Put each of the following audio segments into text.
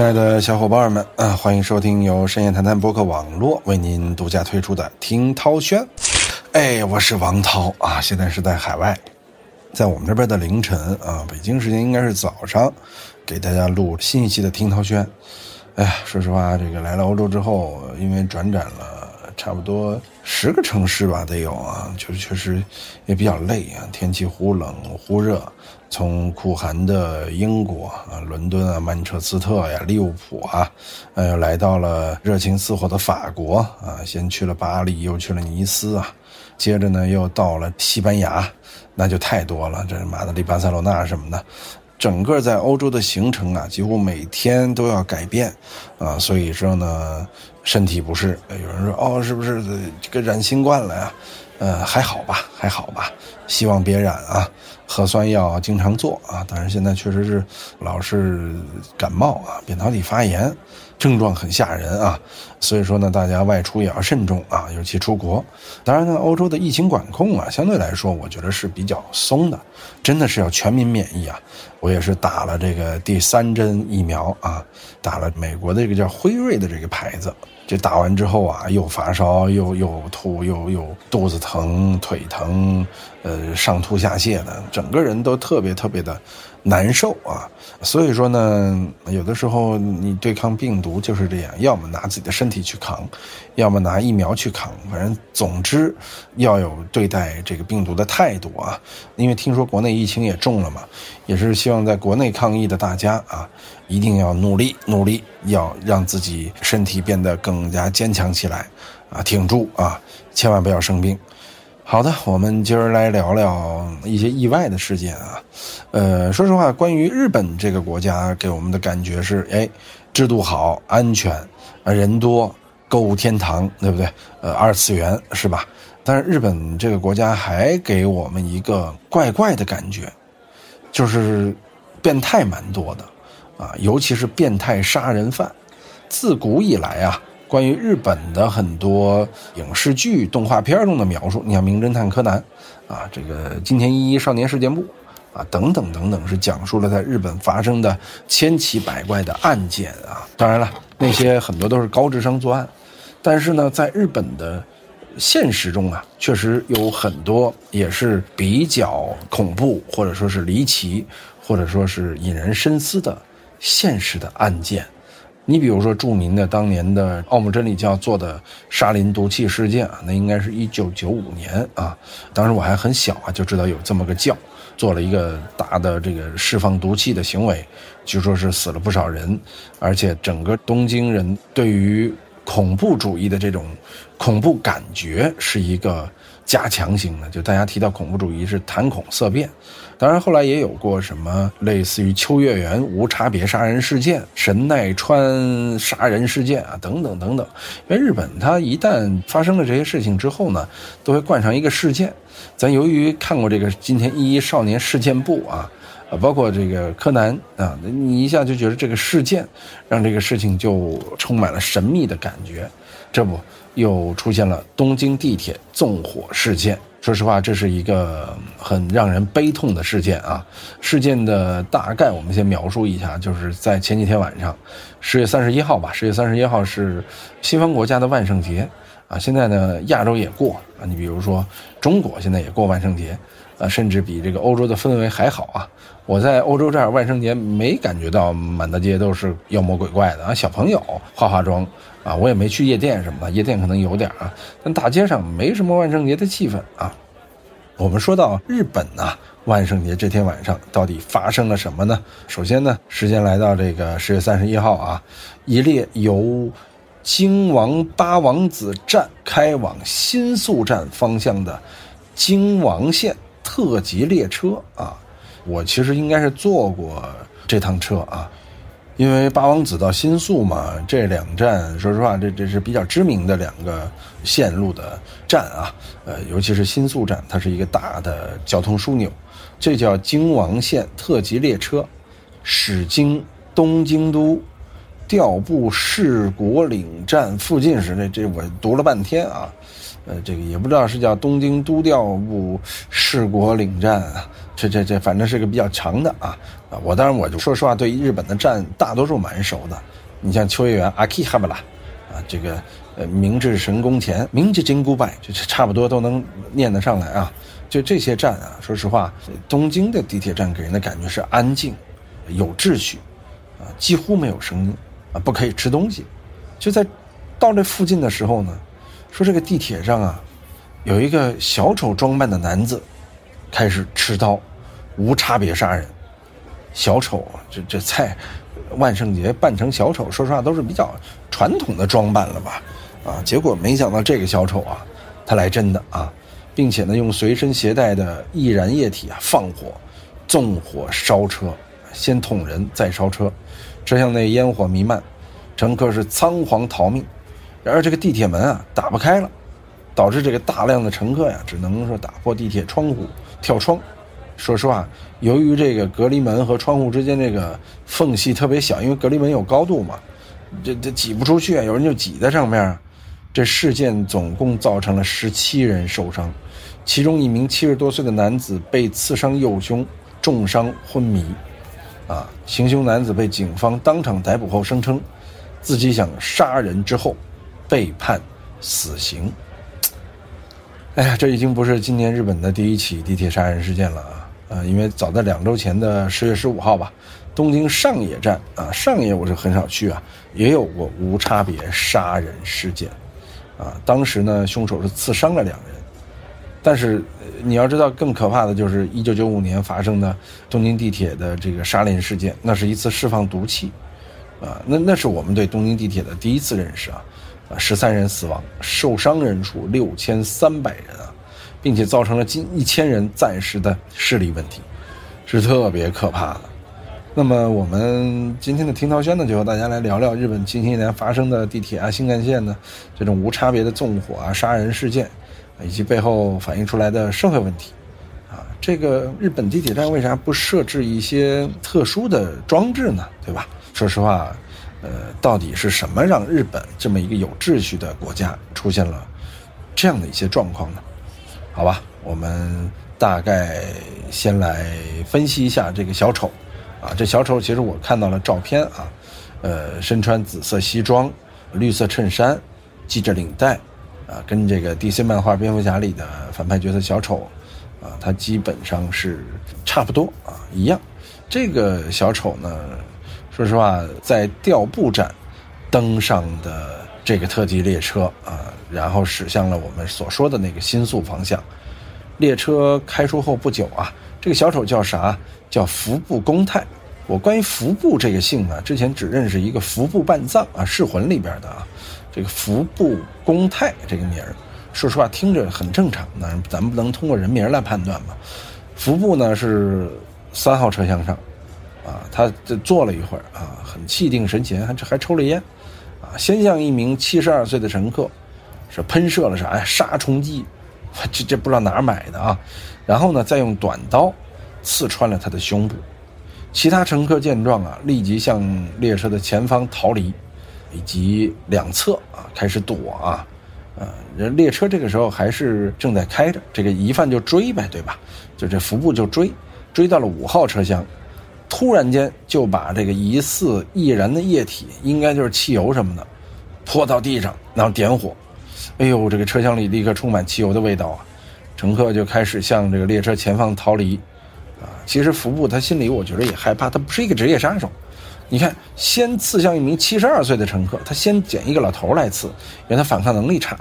亲爱的小伙伴们啊，欢迎收听由深夜谈谈博客网络为您独家推出的《听涛轩》。哎，我是王涛啊，现在是在海外，在我们这边的凌晨啊，北京时间应该是早上，给大家录新一期的《听涛轩》。哎呀，说实话，这个来了欧洲之后，因为转展了差不多十个城市吧，得有啊，就是确实也比较累啊，天气忽冷忽热。从酷寒的英国啊，伦敦啊，曼彻斯特呀，利物浦啊，呃，来到了热情似火的法国啊，先去了巴黎，又去了尼斯啊，接着呢又到了西班牙，那就太多了，这马德里、巴塞罗那什么的，整个在欧洲的行程啊，几乎每天都要改变啊，所以说呢，身体不适，有人说哦，是不是这个染新冠了呀？呃，还好吧，还好吧，希望别染啊。核酸要经常做啊，但是现在确实是老是感冒啊，扁桃体发炎，症状很吓人啊，所以说呢，大家外出也要慎重啊，尤其出国。当然呢，欧洲的疫情管控啊，相对来说我觉得是比较松的，真的是要全民免疫啊。我也是打了这个第三针疫苗啊，打了美国的这个叫辉瑞的这个牌子。这打完之后啊，又发烧，又又吐，又又肚子疼，腿疼，呃，上吐下泻的，整个人都特别特别的难受啊。所以说呢，有的时候你对抗病毒就是这样，要么拿自己的身体去扛，要么拿疫苗去扛。反正总之要有对待这个病毒的态度啊。因为听说国内疫情也重了嘛，也是希望在国内抗疫的大家啊。一定要努力努力，要让自己身体变得更加坚强起来，啊，挺住啊，千万不要生病。好的，我们今儿来聊聊一些意外的事件啊。呃，说实话，关于日本这个国家，给我们的感觉是，哎，制度好，安全，人多，购物天堂，对不对？呃，二次元是吧？但是日本这个国家还给我们一个怪怪的感觉，就是变态蛮多的。啊，尤其是变态杀人犯，自古以来啊，关于日本的很多影视剧、动画片中的描述，你像《名侦探柯南》，啊，这个《金田一少年事件簿》，啊，等等等等，是讲述了在日本发生的千奇百怪的案件啊。当然了，那些很多都是高智商作案，但是呢，在日本的现实中啊，确实有很多也是比较恐怖，或者说是离奇，或者说是引人深思的。现实的案件，你比如说著名的当年的奥姆真理教做的沙林毒气事件啊，那应该是一九九五年啊，当时我还很小啊，就知道有这么个教，做了一个大的这个释放毒气的行为，据说是死了不少人，而且整个东京人对于恐怖主义的这种恐怖感觉是一个。加强型的，就大家提到恐怖主义是谈恐色变，当然后来也有过什么类似于秋月园无差别杀人事件、神奈川杀人事件啊等等等等。因为日本它一旦发生了这些事情之后呢，都会冠上一个事件。咱由于看过这个今天一一少年事件簿啊，啊，包括这个柯南啊，你一下就觉得这个事件让这个事情就充满了神秘的感觉，这不。又出现了东京地铁纵火事件。说实话，这是一个很让人悲痛的事件啊。事件的大概我们先描述一下，就是在前几天晚上，十月三十一号吧。十月三十一号是西方国家的万圣节啊。现在呢，亚洲也过啊。你比如说，中国现在也过万圣节啊，甚至比这个欧洲的氛围还好啊。我在欧洲这儿万圣节没感觉到满大街都是妖魔鬼怪的啊，小朋友化化妆。啊，我也没去夜店什么的，夜店可能有点啊，但大街上没什么万圣节的气氛啊。我们说到日本呢，万圣节这天晚上到底发生了什么呢？首先呢，时间来到这个十月三十一号啊，一列由京王八王子站开往新宿站方向的京王线特急列车啊，我其实应该是坐过这趟车啊。因为八王子到新宿嘛，这两站说实话，这这是比较知名的两个线路的站啊。呃，尤其是新宿站，它是一个大的交通枢纽。这叫京王线特急列车，驶经东京都、调布市国岭站附近时，这这我读了半天啊，呃，这个也不知道是叫东京都调布市国岭站，这这这反正是个比较长的啊啊！我当然我就说实话，对日本的站大多数蛮熟的。你像秋叶原阿基哈巴拉啊，这个呃明治神宫前明治金箍拜，这差不多都能念得上来啊。就这些站啊，说实话，东京的地铁站给人的感觉是安静、有秩序，啊，几乎没有声音，啊，不可以吃东西。就在到这附近的时候呢，说这个地铁上啊，有一个小丑装扮的男子，开始持刀，无差别杀人。小丑，这这菜，万圣节扮成小丑，说实话都是比较传统的装扮了吧？啊，结果没想到这个小丑啊，他来真的啊！并且呢，用随身携带的易燃液体啊放火，纵火烧车，先捅人再烧车，车厢内烟火弥漫，乘客是仓皇逃命。然而这个地铁门啊打不开了，导致这个大量的乘客呀只能说打破地铁窗户跳窗。说实话，由于这个隔离门和窗户之间这个缝隙特别小，因为隔离门有高度嘛，这这挤不出去啊，有人就挤在上面。这事件总共造成了十七人受伤，其中一名七十多岁的男子被刺伤右胸，重伤昏迷。啊，行凶男子被警方当场逮捕后声称，自己想杀人之后，被判死刑。哎呀，这已经不是今年日本的第一起地铁杀人事件了啊！啊，因为早在两周前的十月十五号吧，东京上野站啊，上野我是很少去啊，也有过无差别杀人事件。啊，当时呢，凶手是刺伤了两人，但是你要知道，更可怕的就是一九九五年发生的东京地铁的这个杀人事件，那是一次释放毒气，啊，那那是我们对东京地铁的第一次认识啊，啊，十三人死亡，受伤人数六千三百人啊，并且造成了近一千人暂时的视力问题，是特别可怕的。那么我们今天的听涛轩呢，就和大家来聊聊日本近些年发生的地铁啊、新干线呢这种无差别的纵火啊、杀人事件，以及背后反映出来的社会问题。啊，这个日本地铁站为啥不设置一些特殊的装置呢？对吧？说实话，呃，到底是什么让日本这么一个有秩序的国家出现了这样的一些状况呢？好吧，我们大概先来分析一下这个小丑。啊，这小丑其实我看到了照片啊，呃，身穿紫色西装、绿色衬衫、系着领带，啊，跟这个 DC 漫画蝙蝠侠里的反派角色小丑，啊，他基本上是差不多啊一样。这个小丑呢，说实话，在调布站登上的这个特急列车啊，然后驶向了我们所说的那个新宿方向。列车开出后不久啊，这个小丑叫啥？叫服部公泰，我关于服部这个姓啊，之前只认识一个服部半藏啊，《噬魂》里边的啊，这个服部公泰这个名儿，说实话听着很正常，那咱们不能通过人名来判断嘛。服部呢是三号车厢上，啊，他这坐了一会儿啊，很气定神闲，还还抽了烟，啊，先向一名七十二岁的乘客是喷射了啥呀？杀虫剂，这这不知道哪儿买的啊，然后呢，再用短刀。刺穿了他的胸部，其他乘客见状啊，立即向列车的前方逃离，以及两侧啊开始躲啊，呃，列车这个时候还是正在开着，这个疑犯就追呗，对吧？就这服部就追，追到了五号车厢，突然间就把这个疑似易燃的液体，应该就是汽油什么的，泼到地上，然后点火，哎呦，这个车厢里立刻充满汽油的味道啊，乘客就开始向这个列车前方逃离。啊其实服部他心里我觉得也害怕，他不是一个职业杀手。你看，先刺向一名七十二岁的乘客，他先捡一个老头来刺，因为他反抗能力差。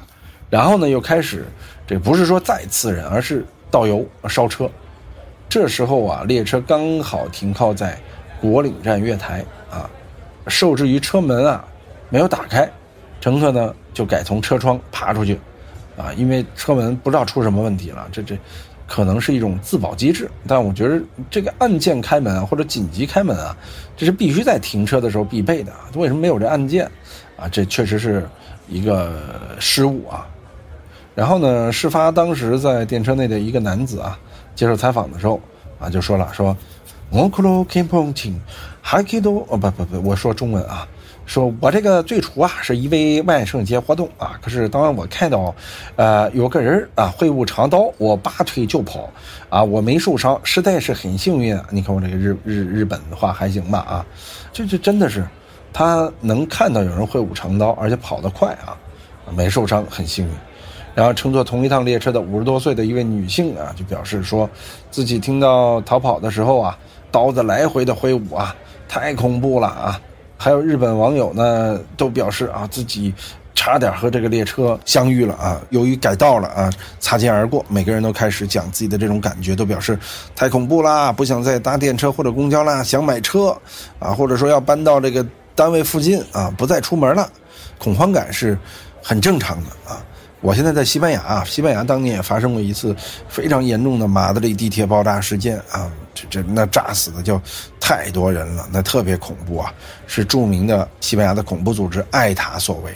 然后呢，又开始，这不是说再刺人，而是倒油烧车。这时候啊，列车刚好停靠在国岭站月台啊，受制于车门啊没有打开，乘客呢就改从车窗爬出去，啊，因为车门不知道出什么问题了，这这。可能是一种自保机制，但我觉得这个按键开门啊，或者紧急开门啊，这是必须在停车的时候必备的。为什么没有这按键？啊，这确实是一个失误啊。然后呢，事发当时在电车内的一个男子啊，接受采访的时候啊，就说了说，我克罗 keep on 听，还可以多哦不不不，我说中文啊，说我这个最初啊是一位万圣节活动啊，可是当我看到，呃，有个人啊挥舞长刀，我拔腿就跑，啊，我没受伤，实在是很幸运啊。你看我这个日日日本的话还行吧？啊，这这真的是，他能看到有人挥舞长刀，而且跑得快啊，没受伤，很幸运。然后乘坐同一趟列车的五十多岁的一位女性啊，就表示说，自己听到逃跑的时候啊，刀子来回的挥舞啊，太恐怖了啊。还有日本网友呢，都表示啊，自己差点和这个列车相遇了啊，由于改道了啊，擦肩而过。每个人都开始讲自己的这种感觉，都表示太恐怖啦，不想再搭电车或者公交啦，想买车啊，或者说要搬到这个单位附近啊，不再出门了。恐慌感是很正常的啊。我现在在西班牙啊，西班牙当年也发生过一次非常严重的马德里地铁爆炸事件啊，这这那炸死的就太多人了，那特别恐怖啊，是著名的西班牙的恐怖组织艾塔所为。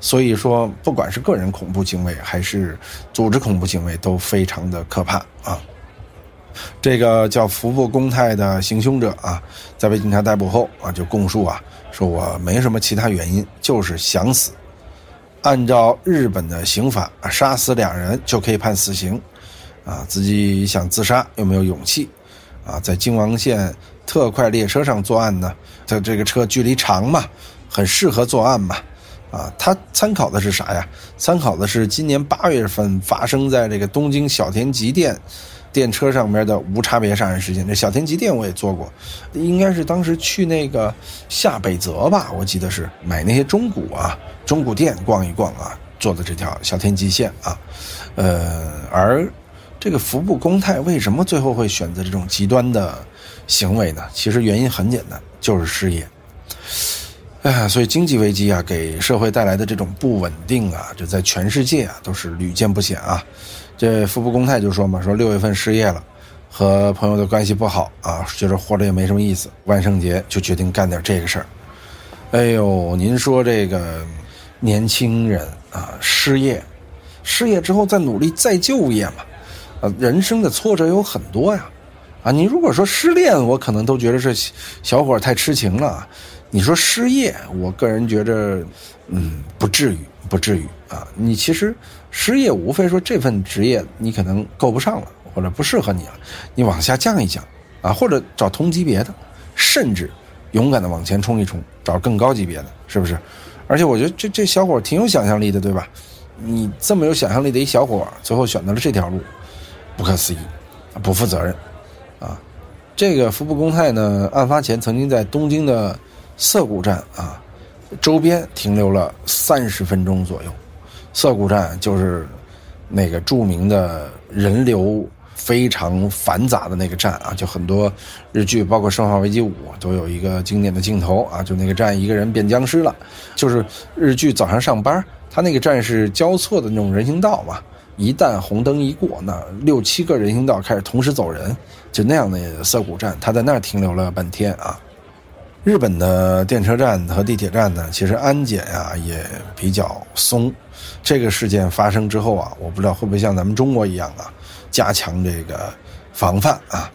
所以说，不管是个人恐怖行为还是组织恐怖行为，都非常的可怕啊。这个叫福布公泰的行凶者啊，在被警察逮捕后啊，就供述啊，说我没什么其他原因，就是想死。按照日本的刑法，杀死两人就可以判死刑，啊，自己想自杀又没有勇气，啊，在京王线特快列车上作案呢？他这个车距离长嘛，很适合作案嘛，啊，他参考的是啥呀？参考的是今年八月份发生在这个东京小田急电。电车上面的无差别杀人事件，这小田急电我也做过，应该是当时去那个下北泽吧，我记得是买那些中古啊，中古店逛一逛啊，做的这条小田急线啊，呃，而这个服部公泰为什么最后会选择这种极端的行为呢？其实原因很简单，就是失业。哎，所以经济危机啊，给社会带来的这种不稳定啊，这在全世界啊都是屡见不鲜啊。这服部公泰就说嘛，说六月份失业了，和朋友的关系不好啊，觉得活着也没什么意思，万圣节就决定干点这个事儿。哎呦，您说这个年轻人啊，失业，失业之后再努力再就业嘛，啊，人生的挫折有很多呀，啊，你如果说失恋，我可能都觉得是小伙太痴情了，你说失业，我个人觉着，嗯，不至于，不至于啊，你其实。失业无非说这份职业你可能够不上了，或者不适合你了，你往下降一降，啊，或者找同级别的，甚至勇敢的往前冲一冲，找更高级别的，是不是？而且我觉得这这小伙挺有想象力的，对吧？你这么有想象力的一小伙，最后选择了这条路，不可思议，不负责任，啊！这个服部公泰呢，案发前曾经在东京的涩谷站啊周边停留了三十分钟左右。涩谷站就是那个著名的人流非常繁杂的那个站啊，就很多日剧，包括《生化危机五》都有一个经典的镜头啊，就那个站一个人变僵尸了。就是日剧早上上班，他那个站是交错的那种人行道嘛，一旦红灯一过，那六七个人行道开始同时走人，就那样的涩谷站，他在那儿停留了半天啊。日本的电车站和地铁站呢，其实安检啊也比较松。这个事件发生之后啊，我不知道会不会像咱们中国一样啊，加强这个防范啊。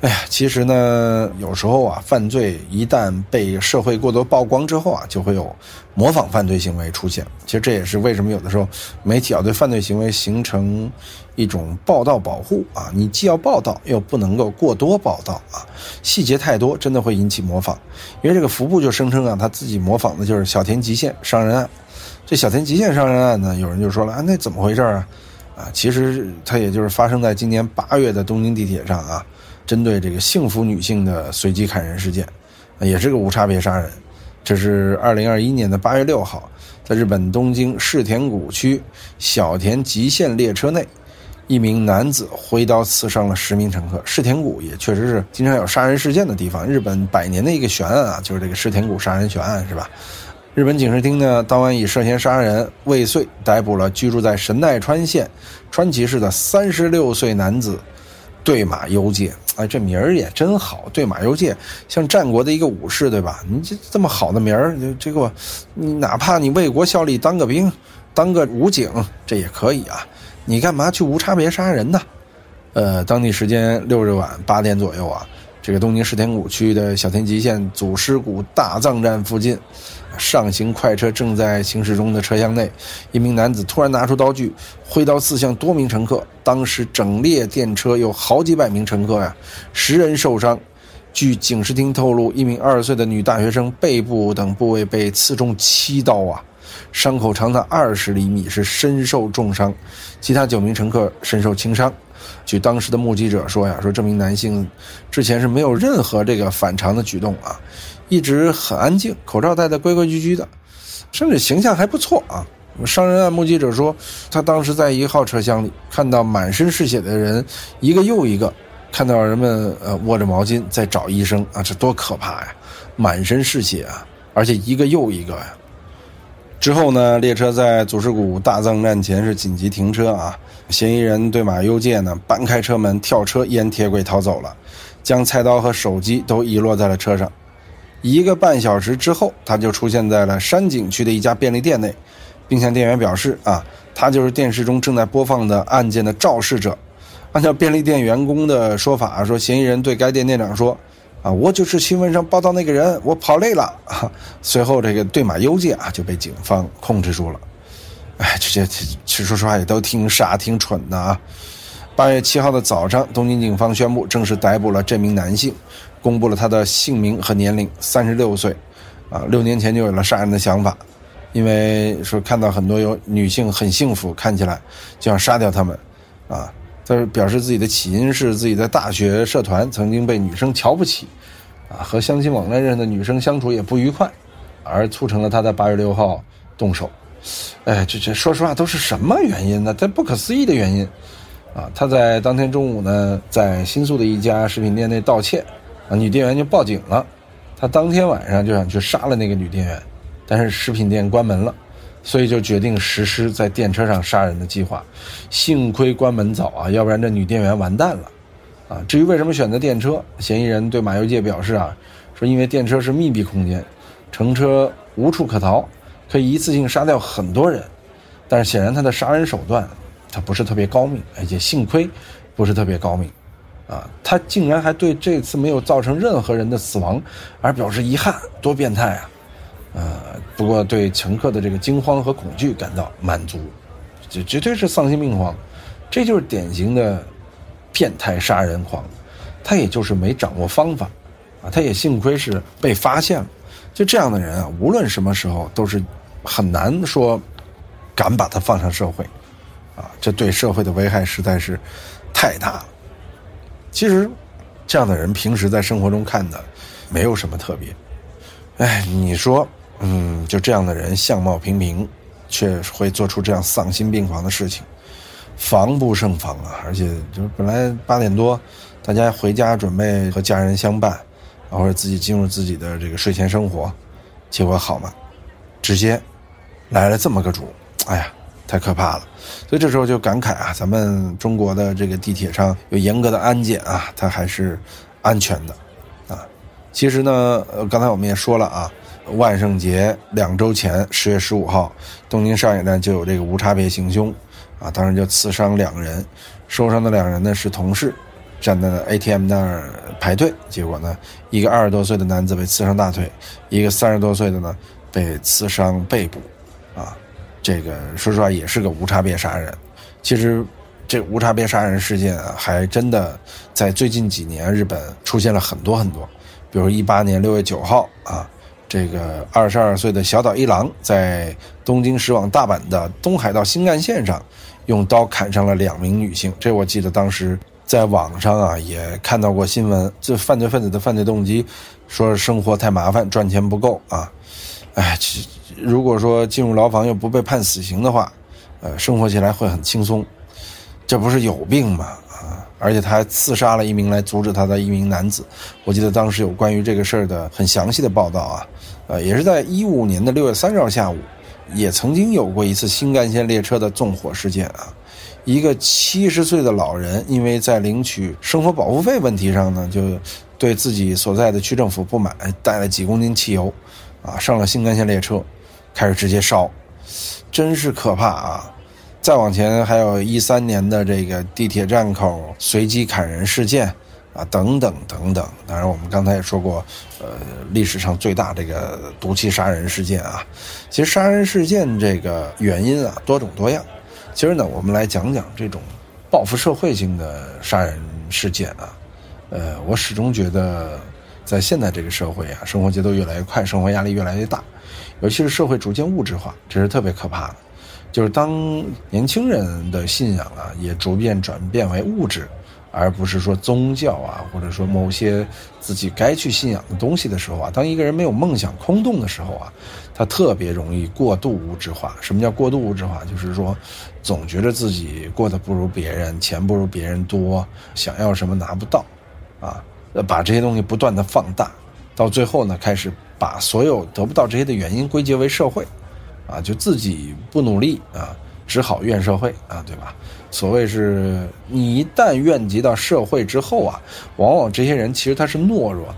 哎呀，其实呢，有时候啊，犯罪一旦被社会过多曝光之后啊，就会有模仿犯罪行为出现。其实这也是为什么有的时候媒体要对犯罪行为形成一种报道保护啊。你既要报道，又不能够过多报道啊。细节太多，真的会引起模仿。因为这个服部就声称啊，他自己模仿的就是小田急线伤人案。这小田急线伤人案呢，有人就说了啊，那怎么回事啊？啊，其实它也就是发生在今年八月的东京地铁上啊。针对这个幸福女性的随机砍人事件，也是个无差别杀人。这是二零二一年的八月六号，在日本东京世田谷区小田急线列车内，一名男子挥刀刺伤了十名乘客。世田谷也确实是经常有杀人事件的地方，日本百年的一个悬案啊，就是这个世田谷杀人悬案，是吧？日本警视厅呢，当晚以涉嫌杀人未遂逮捕了居住在神奈川县川崎市的三十六岁男子。对马幽介，哎，这名儿也真好。对马游界像战国的一个武士，对吧？你这这么好的名儿，这个你哪怕你为国效力，当个兵，当个武警，这也可以啊。你干嘛去无差别杀人呢？呃，当地时间六日晚八点左右啊，这个东京世田谷区的小田急线祖师谷大藏站附近，上行快车正在行驶中的车厢内，一名男子突然拿出刀具，挥刀刺向多名乘客。当时整列电车有好几百名乘客呀，十人受伤。据警视厅透露，一名二十岁的女大学生背部等部位被刺中七刀啊，伤口长达二十厘米，是身受重伤。其他九名乘客身受轻伤。据当时的目击者说呀，说这名男性之前是没有任何这个反常的举动啊，一直很安静，口罩戴得规规矩矩的，甚至形象还不错啊。伤人案目击者说，他当时在一号车厢里看到满身是血的人一个又一个，看到人们呃握着毛巾在找医生啊，这多可怕呀！满身是血啊，而且一个又一个呀。之后呢，列车在祖师谷大藏站前是紧急停车啊。嫌疑人对马优介呢，搬开车门跳车沿铁轨逃走了，将菜刀和手机都遗落在了车上。一个半小时之后，他就出现在了山景区的一家便利店内，并向店员表示啊，他就是电视中正在播放的案件的肇事者。按照便利店员工的说法，说嫌疑人对该店店长说。啊，我就是新闻上报道那个人，我跑累了。随后，这个对马优介啊就被警方控制住了。哎，这些其实说实话也都挺傻、挺蠢的啊。八月七号的早上，东京警方宣布正式逮捕了这名男性，公布了他的姓名和年龄，三十六岁。啊，六年前就有了杀人的想法，因为说看到很多有女性很幸福，看起来就想杀掉他们。啊。他表示自己的起因是自己在大学社团曾经被女生瞧不起，啊，和相亲网站认识的女生相处也不愉快，而促成了他在八月六号动手。哎，这这说实话都是什么原因呢？这不可思议的原因，啊，他在当天中午呢，在新宿的一家食品店内盗窃，啊，女店员就报警了，他当天晚上就想去杀了那个女店员，但是食品店关门了。所以就决定实施在电车上杀人的计划，幸亏关门早啊，要不然这女店员完蛋了，啊！至于为什么选择电车，嫌疑人对马游介表示啊，说因为电车是密闭空间，乘车无处可逃，可以一次性杀掉很多人，但是显然他的杀人手段他不是特别高明，而且幸亏不是特别高明，啊，他竟然还对这次没有造成任何人的死亡而表示遗憾，多变态啊！呃，不过对乘客的这个惊慌和恐惧感到满足，这绝对是丧心病狂，这就是典型的变态杀人狂，他也就是没掌握方法，啊，他也幸亏是被发现了，就这样的人啊，无论什么时候都是很难说敢把他放上社会，啊，这对社会的危害实在是太大了。其实这样的人平时在生活中看的没有什么特别，哎，你说。嗯，就这样的人相貌平平，却会做出这样丧心病狂的事情，防不胜防啊！而且就是本来八点多，大家回家准备和家人相伴，或者自己进入自己的这个睡前生活，结果好吗？直接来了这么个主，哎呀，太可怕了！所以这时候就感慨啊，咱们中国的这个地铁上有严格的安检啊，它还是安全的啊。其实呢，呃，刚才我们也说了啊。万圣节两周前，十月十五号，东京上野站就有这个无差别行凶，啊，当时就刺伤两个人，受伤的两人呢是同事，站在 ATM 那儿排队，结果呢，一个二十多岁的男子被刺伤大腿，一个三十多岁的呢被刺伤背部，啊，这个说实话也是个无差别杀人。其实，这无差别杀人事件啊，还真的在最近几年日本出现了很多很多，比如一八年六月九号啊。这个二十二岁的小岛一郎在东京驶往大阪的东海道新干线上，用刀砍伤了两名女性。这我记得当时在网上啊也看到过新闻。这犯罪分子的犯罪动机，说生活太麻烦，赚钱不够啊。哎，如果说进入牢房又不被判死刑的话，呃，生活起来会很轻松。这不是有病吗？而且他还刺杀了一名来阻止他的一名男子，我记得当时有关于这个事儿的很详细的报道啊，呃，也是在一五年的六月三十号下午，也曾经有过一次新干线列车的纵火事件啊，一个七十岁的老人因为在领取生活保护费问题上呢，就对自己所在的区政府不满，带了几公斤汽油，啊，上了新干线列车，开始直接烧，真是可怕啊。再往前，还有一三年的这个地铁站口随机砍人事件，啊，等等等等。当然，我们刚才也说过，呃，历史上最大这个毒气杀人事件啊，其实杀人事件这个原因啊多种多样。今儿呢，我们来讲讲这种报复社会性的杀人事件啊。呃，我始终觉得，在现在这个社会啊，生活节奏越来越快，生活压力越来越大，尤其是社会逐渐物质化，这是特别可怕的。就是当年轻人的信仰啊，也逐渐转变为物质。而不是说宗教啊，或者说某些自己该去信仰的东西的时候啊，当一个人没有梦想、空洞的时候啊，他特别容易过度物质化。什么叫过度物质化？就是说，总觉得自己过得不如别人，钱不如别人多，想要什么拿不到，啊，把这些东西不断的放大，到最后呢，开始把所有得不到这些的原因归结为社会，啊，就自己不努力啊。只好怨社会啊，对吧？所谓是你一旦怨及到社会之后啊，往往这些人其实他是懦弱的，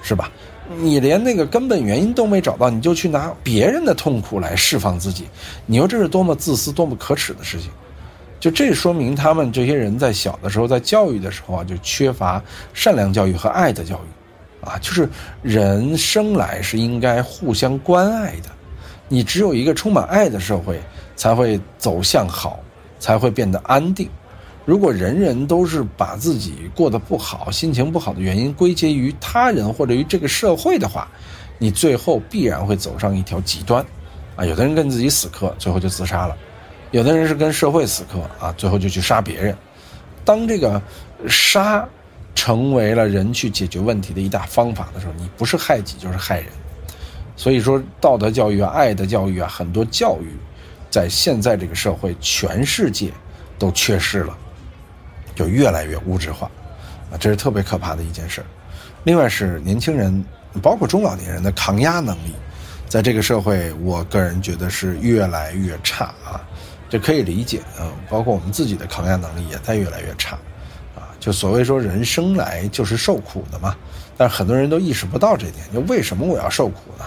是吧？你连那个根本原因都没找到，你就去拿别人的痛苦来释放自己，你说这是多么自私、多么可耻的事情？就这说明他们这些人在小的时候在教育的时候啊，就缺乏善良教育和爱的教育，啊，就是人生来是应该互相关爱的，你只有一个充满爱的社会。才会走向好，才会变得安定。如果人人都是把自己过得不好、心情不好的原因归结于他人或者于这个社会的话，你最后必然会走上一条极端。啊，有的人跟自己死磕，最后就自杀了；有的人是跟社会死磕，啊，最后就去杀别人。当这个杀成为了人去解决问题的一大方法的时候，你不是害己就是害人。所以说，道德教育啊、爱的教育啊，很多教育。在现在这个社会，全世界都缺失了，就越来越物质化，啊，这是特别可怕的一件事另外是年轻人，包括中老年人的抗压能力，在这个社会，我个人觉得是越来越差啊，这可以理解啊。包括我们自己的抗压能力也在越来越差，啊，就所谓说人生来就是受苦的嘛，但是很多人都意识不到这点，就为什么我要受苦呢？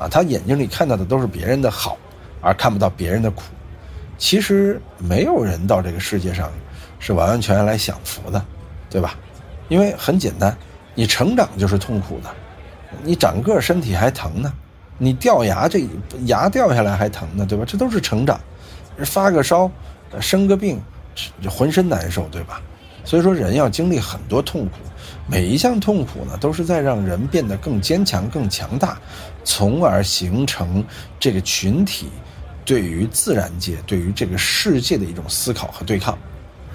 啊，他眼睛里看到的都是别人的好。而看不到别人的苦，其实没有人到这个世界上是完完全全来享福的，对吧？因为很简单，你成长就是痛苦的，你长个身体还疼呢，你掉牙这牙掉下来还疼呢，对吧？这都是成长，发个烧，生个病，浑身难受，对吧？所以说人要经历很多痛苦，每一项痛苦呢，都是在让人变得更坚强、更强大，从而形成这个群体。对于自然界、对于这个世界的一种思考和对抗，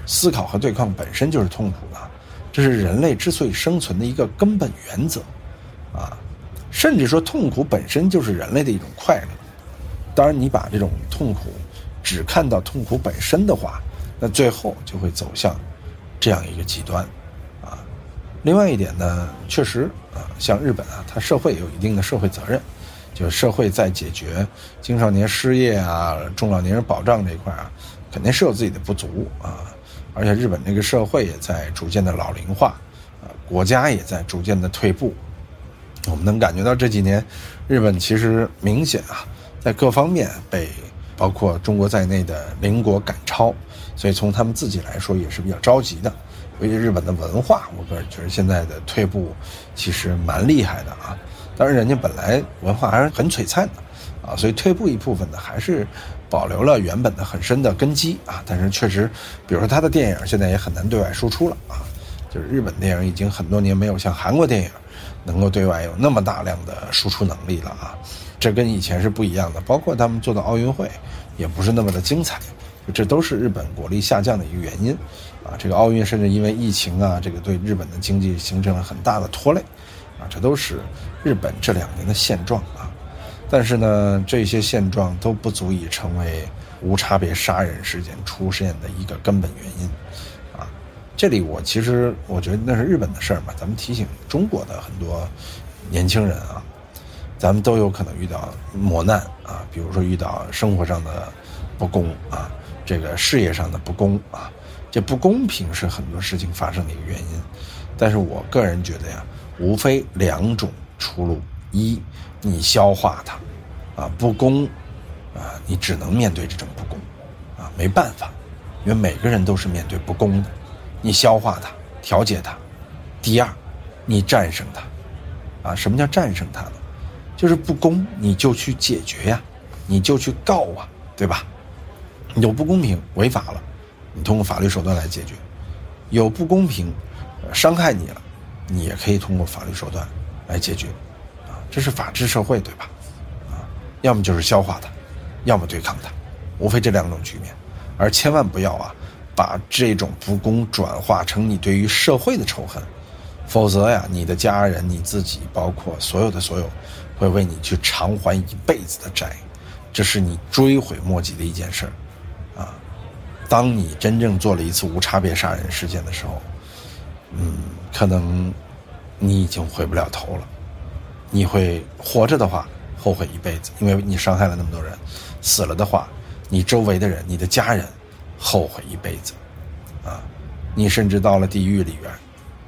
思考和对抗本身就是痛苦的，这是人类之所以生存的一个根本原则，啊，甚至说痛苦本身就是人类的一种快乐。当然，你把这种痛苦只看到痛苦本身的话，那最后就会走向这样一个极端，啊。另外一点呢，确实，像日本啊，它社会有一定的社会责任。就社会在解决青少年失业啊、中老年人保障这一块啊，肯定是有自己的不足啊。而且日本这个社会也在逐渐的老龄化，啊，国家也在逐渐的退步。我们能感觉到这几年，日本其实明显啊，在各方面被包括中国在内的邻国赶超，所以从他们自己来说也是比较着急的。尤其日本的文化，我个人觉得现在的退步其实蛮厉害的啊。当然，人家本来文化还是很璀璨的，啊，所以退步一部分呢，还是保留了原本的很深的根基啊。但是确实，比如说他的电影现在也很难对外输出了啊。就是日本电影已经很多年没有像韩国电影能够对外有那么大量的输出能力了啊。这跟以前是不一样的。包括他们做的奥运会，也不是那么的精彩，这都是日本国力下降的一个原因啊。这个奥运甚至因为疫情啊，这个对日本的经济形成了很大的拖累。啊，这都是日本这两年的现状啊，但是呢，这些现状都不足以成为无差别杀人事件出现的一个根本原因啊。这里我其实我觉得那是日本的事儿嘛，咱们提醒中国的很多年轻人啊，咱们都有可能遇到磨难啊，比如说遇到生活上的不公啊，这个事业上的不公啊，这不公平是很多事情发生的一个原因，但是我个人觉得呀。无非两种出路：一，你消化它，啊，不公，啊，你只能面对这种不公，啊，没办法，因为每个人都是面对不公的，你消化它，调节它，第二，你战胜它，啊，什么叫战胜它呢？就是不公你就去解决呀，你就去告啊，对吧？有不公平违法了，你通过法律手段来解决；有不公平伤害你了，你也可以通过法律手段来解决，啊，这是法治社会，对吧？啊，要么就是消化它，要么对抗它，无非这两种局面，而千万不要啊。把这种不公转化成你对于社会的仇恨，否则呀，你的家人、你自己，包括所有的所有，会为你去偿还一辈子的债，这是你追悔莫及的一件事儿，当你真正做了一次无差别杀人事件的时候，嗯，可能你已经回不了头了。你会活着的话后悔一辈子，因为你伤害了那么多人；死了的话，你周围的人、你的家人。后悔一辈子，啊，你甚至到了地狱里边，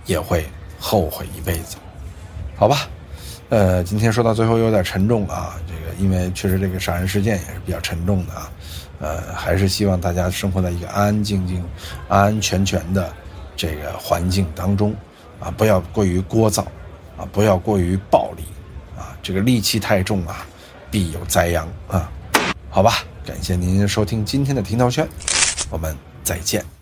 也会后悔一辈子，好吧？呃，今天说到最后有点沉重啊，这个因为确实这个杀人事件也是比较沉重的啊，呃，还是希望大家生活在一个安安静静、安安全全的这个环境当中，啊，不要过于聒噪，啊，不要过于暴力，啊，这个戾气太重啊，必有灾殃啊，好吧？感谢您收听今天的听涛圈。我们再见。